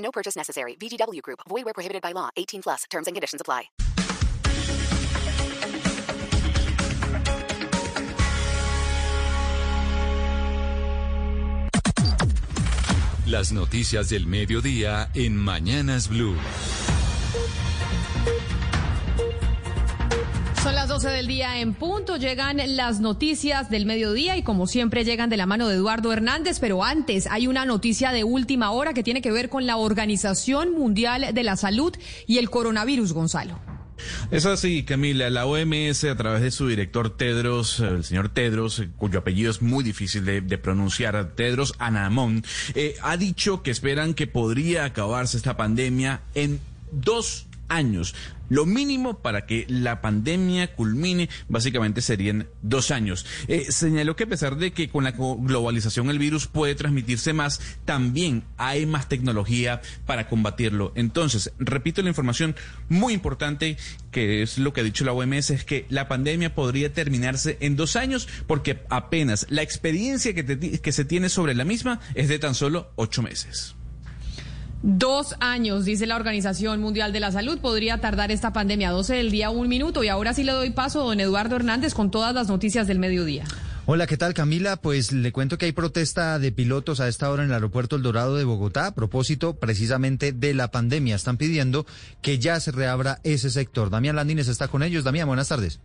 No purchase necessary. VGW Group. Void where prohibited by law. 18 plus. Terms and conditions apply. Las noticias del mediodía en Mañanas Blue. 12 del día en punto, llegan las noticias del mediodía y como siempre llegan de la mano de Eduardo Hernández, pero antes hay una noticia de última hora que tiene que ver con la Organización Mundial de la Salud y el coronavirus, Gonzalo. Es así, Camila. La OMS, a través de su director Tedros, el señor Tedros, cuyo apellido es muy difícil de, pronunciar, Tedros Anamón, eh, ha dicho que esperan que podría acabarse esta pandemia en dos años. Lo mínimo para que la pandemia culmine básicamente serían dos años. Eh, señaló que a pesar de que con la globalización el virus puede transmitirse más, también hay más tecnología para combatirlo. Entonces, repito la información muy importante que es lo que ha dicho la OMS, es que la pandemia podría terminarse en dos años porque apenas la experiencia que, que se tiene sobre la misma es de tan solo ocho meses. Dos años, dice la Organización Mundial de la Salud, podría tardar esta pandemia. 12 del día, un minuto. Y ahora sí le doy paso a don Eduardo Hernández con todas las noticias del mediodía. Hola, ¿qué tal Camila? Pues le cuento que hay protesta de pilotos a esta hora en el aeropuerto El Dorado de Bogotá a propósito precisamente de la pandemia. Están pidiendo que ya se reabra ese sector. Damián Landines está con ellos. Damián, buenas tardes.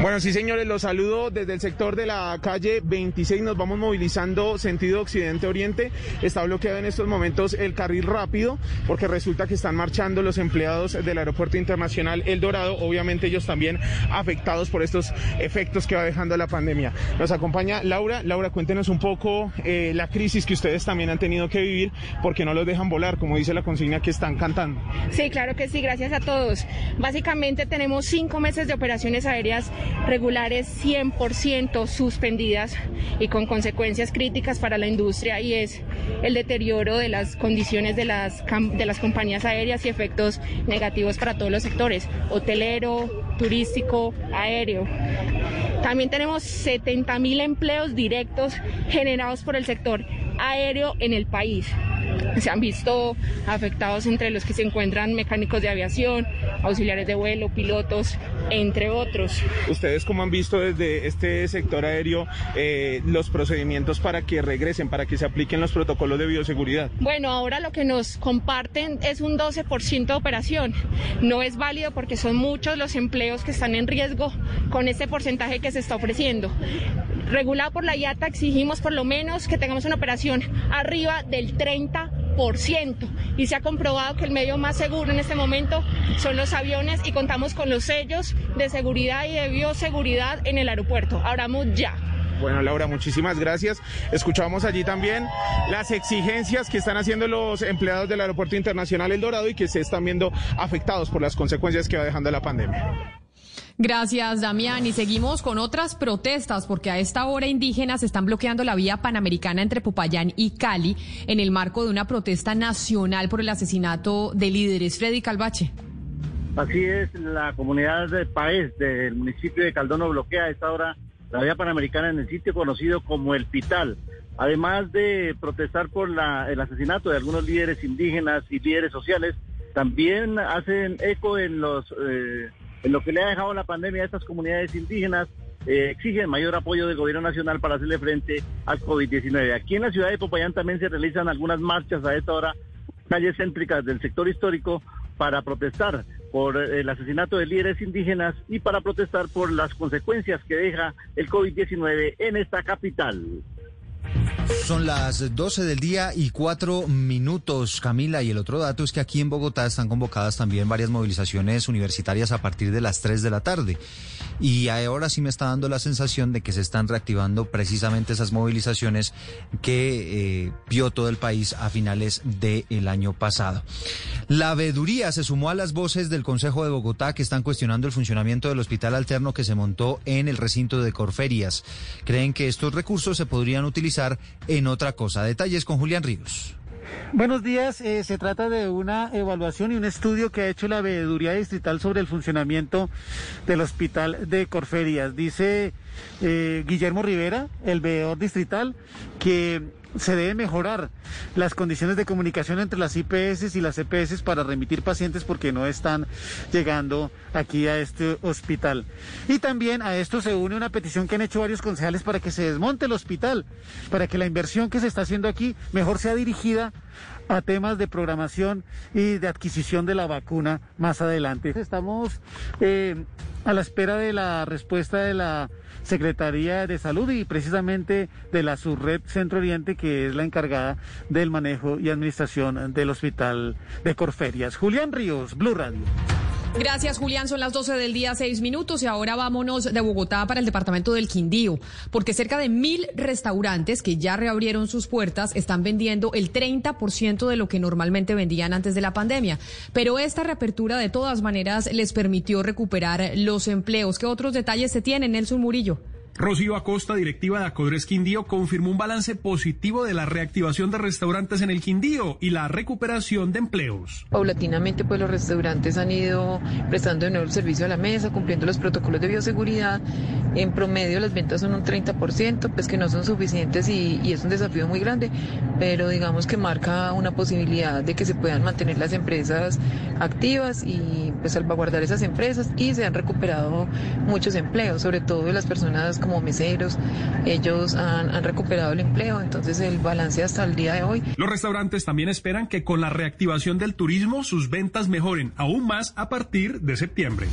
Bueno, sí, señores, los saludo desde el sector de la calle 26. Nos vamos movilizando sentido occidente-oriente. Está bloqueado en estos momentos el carril rápido porque resulta que están marchando los empleados del Aeropuerto Internacional El Dorado. Obviamente ellos también afectados por estos efectos que va dejando la pandemia. Nos acompaña Laura. Laura, cuéntenos un poco eh, la crisis que ustedes también han tenido que vivir porque no los dejan volar, como dice la consigna que están cantando. Sí, claro que sí. Gracias a todos. Básicamente tenemos cinco meses de operaciones aéreas regulares 100% suspendidas y con consecuencias críticas para la industria y es el deterioro de las condiciones de las, de las compañías aéreas y efectos negativos para todos los sectores, hotelero, turístico, aéreo. También tenemos 70 mil empleos directos generados por el sector aéreo en el país se han visto afectados entre los que se encuentran mecánicos de aviación, auxiliares de vuelo, pilotos, entre otros. ¿Ustedes cómo han visto desde este sector aéreo eh, los procedimientos para que regresen, para que se apliquen los protocolos de bioseguridad? Bueno, ahora lo que nos comparten es un 12% de operación. No es válido porque son muchos los empleos que están en riesgo con este porcentaje que se está ofreciendo. Regulado por la IATA exigimos por lo menos que tengamos una operación arriba del 30 y se ha comprobado que el medio más seguro en este momento son los aviones y contamos con los sellos de seguridad y de bioseguridad en el aeropuerto. Abramos ya. Bueno, Laura, muchísimas gracias. Escuchamos allí también las exigencias que están haciendo los empleados del Aeropuerto Internacional El Dorado y que se están viendo afectados por las consecuencias que va dejando la pandemia. Gracias, Damián. Y seguimos con otras protestas, porque a esta hora indígenas están bloqueando la vía panamericana entre Popayán y Cali en el marco de una protesta nacional por el asesinato de líderes. Freddy Calvache. Así es, la comunidad de Paez del municipio de Caldono bloquea a esta hora la vía panamericana en el sitio conocido como El Pital. Además de protestar por la, el asesinato de algunos líderes indígenas y líderes sociales, también hacen eco en los... Eh, en lo que le ha dejado la pandemia a estas comunidades indígenas, eh, exigen mayor apoyo del gobierno nacional para hacerle frente al COVID-19. Aquí en la ciudad de Popayán también se realizan algunas marchas a esta hora, calles céntricas del sector histórico, para protestar por el asesinato de líderes indígenas y para protestar por las consecuencias que deja el COVID-19 en esta capital. Son las 12 del día y cuatro minutos, Camila. Y el otro dato es que aquí en Bogotá están convocadas también varias movilizaciones universitarias a partir de las 3 de la tarde. Y ahora sí me está dando la sensación de que se están reactivando precisamente esas movilizaciones que eh, vio todo el país a finales del año pasado. La veeduría se sumó a las voces del Consejo de Bogotá que están cuestionando el funcionamiento del hospital alterno que se montó en el recinto de Corferias. Creen que estos recursos se podrían utilizar en otra cosa. Detalles con Julián Ríos. Buenos días, eh, se trata de una evaluación y un estudio que ha hecho la Veeduría Distrital sobre el funcionamiento del Hospital de Corferias. Dice eh, Guillermo Rivera, el veedor distrital, que se deben mejorar las condiciones de comunicación entre las IPS y las EPS para remitir pacientes porque no están llegando aquí a este hospital. Y también a esto se une una petición que han hecho varios concejales para que se desmonte el hospital, para que la inversión que se está haciendo aquí mejor sea dirigida a temas de programación y de adquisición de la vacuna más adelante. Estamos eh, a la espera de la respuesta de la Secretaría de Salud y precisamente de la Subred Centro Oriente, que es la encargada del manejo y administración del Hospital de Corferias. Julián Ríos, Blue Radio. Gracias, Julián. Son las 12 del día, seis minutos. Y ahora vámonos de Bogotá para el departamento del Quindío, porque cerca de mil restaurantes que ya reabrieron sus puertas están vendiendo el 30% de lo que normalmente vendían antes de la pandemia. Pero esta reapertura, de todas maneras, les permitió recuperar los empleos. ¿Qué otros detalles se tienen, Nelson Murillo? Rocío Acosta, directiva de Acodres Quindío, confirmó un balance positivo de la reactivación de restaurantes en el Quindío y la recuperación de empleos. Paulatinamente, pues los restaurantes han ido prestando de nuevo el servicio a la mesa, cumpliendo los protocolos de bioseguridad. En promedio las ventas son un 30%, pues que no son suficientes y, es un desafío muy grande, pero digamos que marca una posibilidad de que se puedan mantener las empresas activas y pues salvaguardar esas empresas y se han recuperado muchos empleos, sobre todo las personas como meseros, ellos han, recuperado el empleo, entonces el balance hasta el día de hoy. Los restaurantes también esperan que con la reactivación del turismo sus ventas mejoren aún más a partir de septiembre.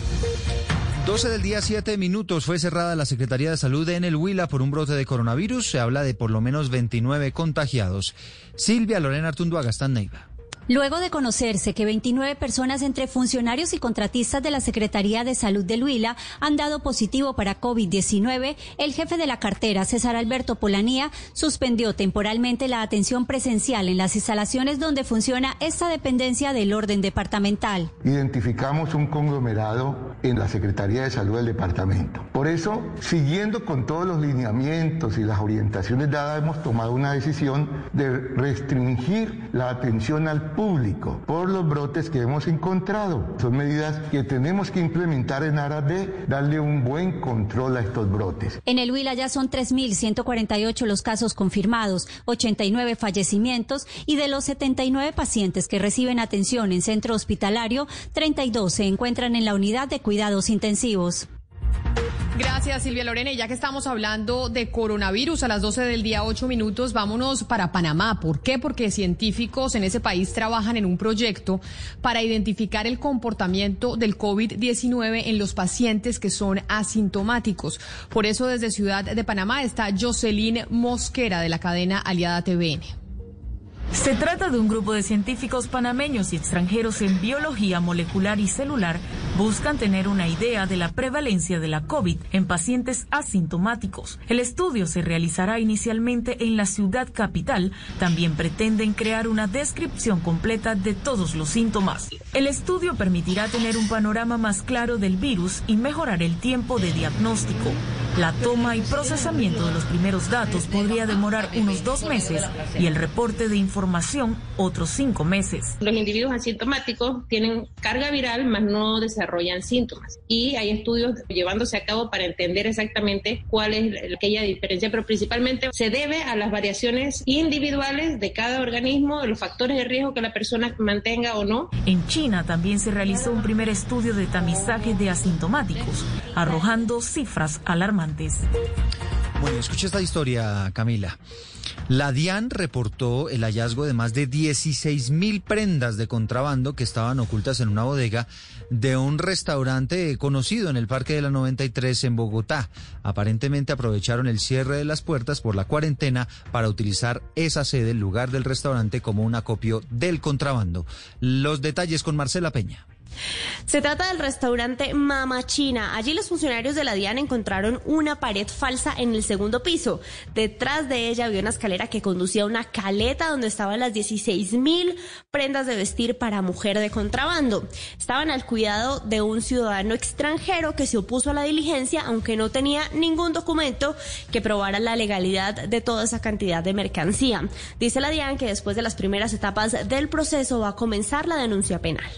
12 del día, 7 minutos. Fue cerrada la Secretaría de Salud en el Huila por un brote de coronavirus. Se habla de por lo menos 29 contagiados. Silvia Lorena Artunduaga está Neiva. Luego de conocerse que 29 personas entre funcionarios y contratistas de la Secretaría de Salud del Huila han dado positivo para COVID-19, el jefe de la cartera, César Alberto Polanía, suspendió temporalmente la atención presencial en las instalaciones donde funciona esta dependencia del orden departamental. Identificamos un conglomerado en la Secretaría de Salud del departamento. Por eso, siguiendo con todos los lineamientos y las orientaciones dadas, hemos tomado una decisión de restringir la atención al público por los brotes que hemos encontrado. Son medidas que tenemos que implementar en aras de darle un buen control a estos brotes. En el Huila ya son 3.148 los casos confirmados, 89 fallecimientos y de los 79 pacientes que reciben atención en centro hospitalario, 32 se encuentran en la unidad de cuidados intensivos. Gracias, Silvia Lorena. Y ya que estamos hablando de coronavirus a las 12 del día, 8 minutos, vámonos para Panamá. ¿Por qué? Porque científicos en ese país trabajan en un proyecto para identificar el comportamiento del COVID-19 en los pacientes que son asintomáticos. Por eso, desde Ciudad de Panamá está Jocelyn Mosquera de la cadena Aliada TVN. Se trata de un grupo de científicos panameños y extranjeros en biología molecular y celular. Buscan tener una idea de la prevalencia de la COVID en pacientes asintomáticos. El estudio se realizará inicialmente en la ciudad capital. También pretenden crear una descripción completa de todos los síntomas. El estudio permitirá tener un panorama más claro del virus y mejorar el tiempo de diagnóstico. La toma y procesamiento de los primeros datos podría demorar unos dos meses y el reporte de información otros cinco meses. Los individuos asintomáticos tienen carga viral, mas no desarrollan síntomas. Y hay estudios llevándose a cabo para entender exactamente cuál es aquella diferencia, pero principalmente se debe a las variaciones individuales de cada organismo, de los factores de riesgo que la persona mantenga o no. En China también se realizó un primer estudio de tamizaje de asintomáticos, arrojando cifras alarmantes. Bueno, escucha esta historia, Camila. La DIAN reportó el hallazgo de más de 16 mil prendas de contrabando que estaban ocultas en una bodega de un restaurante conocido en el Parque de la 93 en Bogotá. Aparentemente aprovecharon el cierre de las puertas por la cuarentena para utilizar esa sede, el lugar del restaurante, como un acopio del contrabando. Los detalles con Marcela Peña. Se trata del restaurante Mama China. Allí los funcionarios de la DIAN encontraron una pared falsa en el segundo piso. Detrás de ella había una escalera que conducía a una caleta donde estaban las 16 mil prendas de vestir para mujer de contrabando. Estaban al cuidado de un ciudadano extranjero que se opuso a la diligencia, aunque no tenía ningún documento que probara la legalidad de toda esa cantidad de mercancía. Dice la DIAN que después de las primeras etapas del proceso va a comenzar la denuncia penal.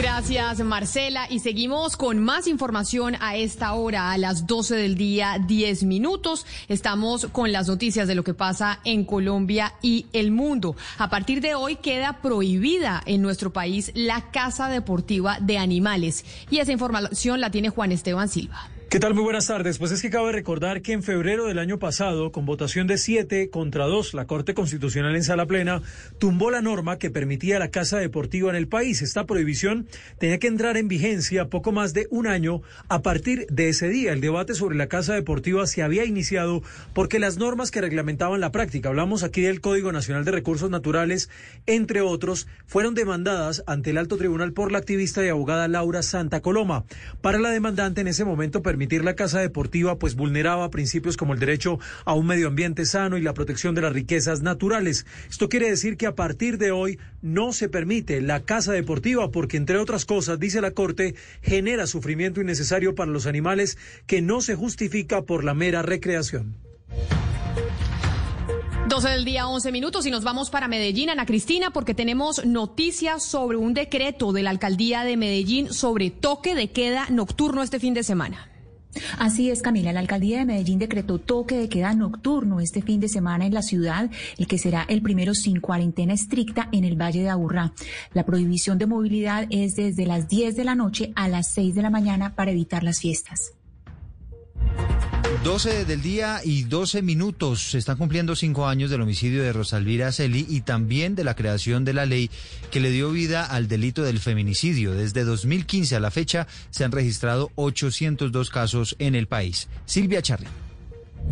Gracias, Marcela. Y seguimos con más información a esta hora, a las 12 del día, 10 minutos. Estamos con las noticias de lo que pasa en Colombia y el mundo. A partir de hoy queda prohibida en nuestro país la caza deportiva de animales. Y esa información la tiene Juan Esteban Silva. ¿Qué tal? Muy buenas tardes. Pues es que cabe recordar que en febrero del año pasado, con votación de siete contra dos, la Corte Constitucional en sala plena tumbó la norma que permitía la caza deportiva en el país. Esta prohibición tenía que entrar en vigencia poco más de un año a partir de ese día. El debate sobre la caza deportiva se había iniciado porque las normas que reglamentaban la práctica, hablamos aquí del Código Nacional de Recursos Naturales, entre otros, fueron demandadas ante el alto tribunal por la activista y abogada Laura Santa Coloma. Para la demandante en ese momento permitir la caza deportiva pues vulneraba principios como el derecho a un medio ambiente sano y la protección de las riquezas naturales. Esto quiere decir que a partir de hoy no se permite la caza deportiva porque entre otras cosas, dice la Corte, genera sufrimiento innecesario para los animales que no se justifica por la mera recreación. 12 del día, 11 minutos y nos vamos para Medellín, Ana Cristina, porque tenemos noticias sobre un decreto de la alcaldía de Medellín sobre toque de queda nocturno este fin de semana. Así es, Camila. La alcaldía de Medellín decretó toque de queda nocturno este fin de semana en la ciudad, el que será el primero sin cuarentena estricta en el Valle de Aburrá. La prohibición de movilidad es desde las 10 de la noche a las 6 de la mañana para evitar las fiestas. 12 del día y 12 minutos. Se están cumpliendo cinco años del homicidio de Rosalvira Celi y también de la creación de la ley que le dio vida al delito del feminicidio. Desde 2015 a la fecha se han registrado 802 casos en el país. Silvia Charri.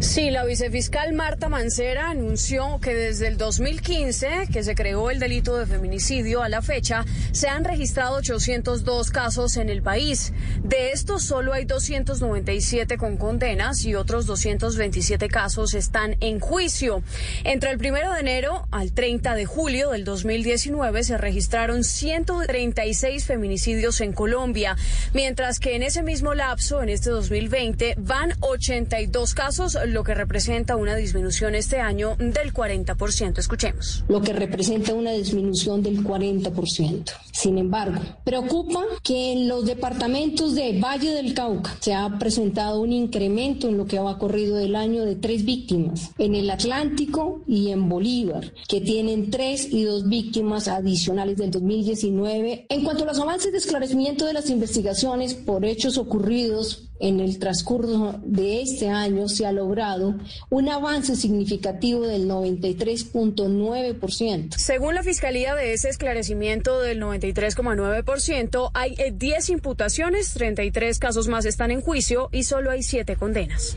Sí, la vicefiscal Marta Mancera anunció que desde el 2015, que se creó el delito de feminicidio a la fecha, se han registrado 802 casos en el país. De estos, solo hay 297 con condenas y otros 227 casos están en juicio. Entre el 1 de enero al 30 de julio del 2019 se registraron 136 feminicidios en Colombia, mientras que en ese mismo lapso, en este 2020, van 82 casos lo que representa una disminución este año del 40%. Escuchemos. Lo que representa una disminución del 40%. Sin embargo, preocupa que en los departamentos de Valle del Cauca se ha presentado un incremento en lo que ha corrido del año de tres víctimas. En el Atlántico y en Bolívar, que tienen tres y dos víctimas adicionales del 2019. En cuanto a los avances de esclarecimiento de las investigaciones por hechos ocurridos en el transcurso de este año se ha logrado un avance significativo del 93.9%. Según la Fiscalía de ese esclarecimiento del 93,9%, hay 10 imputaciones, 33 casos más están en juicio y solo hay 7 condenas.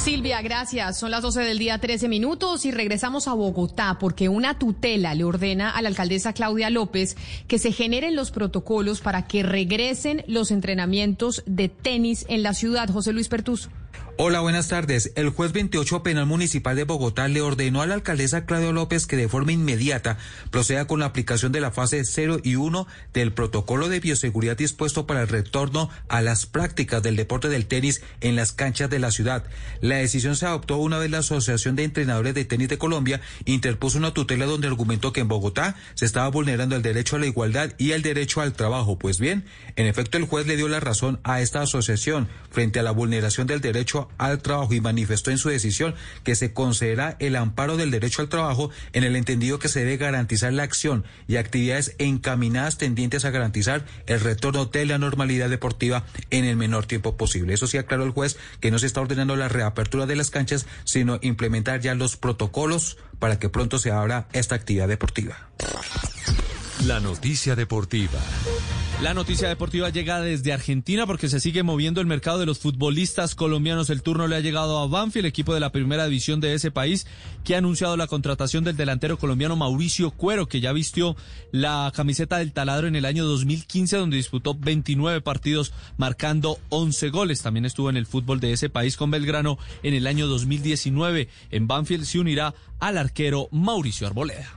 Silvia, gracias. Son las 12 del día, 13 minutos y regresamos a Bogotá porque una tutela le ordena a la alcaldesa Claudia López que se generen los protocolos para que regresen los entrenamientos de tenis en la ciudad. José Luis Pertus. Hola, buenas tardes. El juez 28 Penal Municipal de Bogotá le ordenó a la alcaldesa Claudia López que de forma inmediata proceda con la aplicación de la fase 0 y 1 del protocolo de bioseguridad dispuesto para el retorno a las prácticas del deporte del tenis en las canchas de la ciudad. La decisión se adoptó una vez la Asociación de Entrenadores de Tenis de Colombia interpuso una tutela donde argumentó que en Bogotá se estaba vulnerando el derecho a la igualdad y el derecho al trabajo. Pues bien, en efecto, el juez le dio la razón a esta asociación frente a la vulneración del derecho al trabajo y manifestó en su decisión que se considera el amparo del derecho al trabajo en el entendido que se debe garantizar la acción y actividades encaminadas tendientes a garantizar el retorno de la normalidad deportiva en el menor tiempo posible. Eso sí aclaró el juez que no se está ordenando la reapertura de las canchas, sino implementar ya los protocolos para que pronto se abra esta actividad deportiva. La noticia deportiva. La noticia deportiva llega desde Argentina porque se sigue moviendo el mercado de los futbolistas colombianos. El turno le ha llegado a Banfield, equipo de la primera división de ese país, que ha anunciado la contratación del delantero colombiano Mauricio Cuero, que ya vistió la camiseta del taladro en el año 2015, donde disputó 29 partidos, marcando 11 goles. También estuvo en el fútbol de ese país con Belgrano en el año 2019. En Banfield se unirá al arquero Mauricio Arboleda.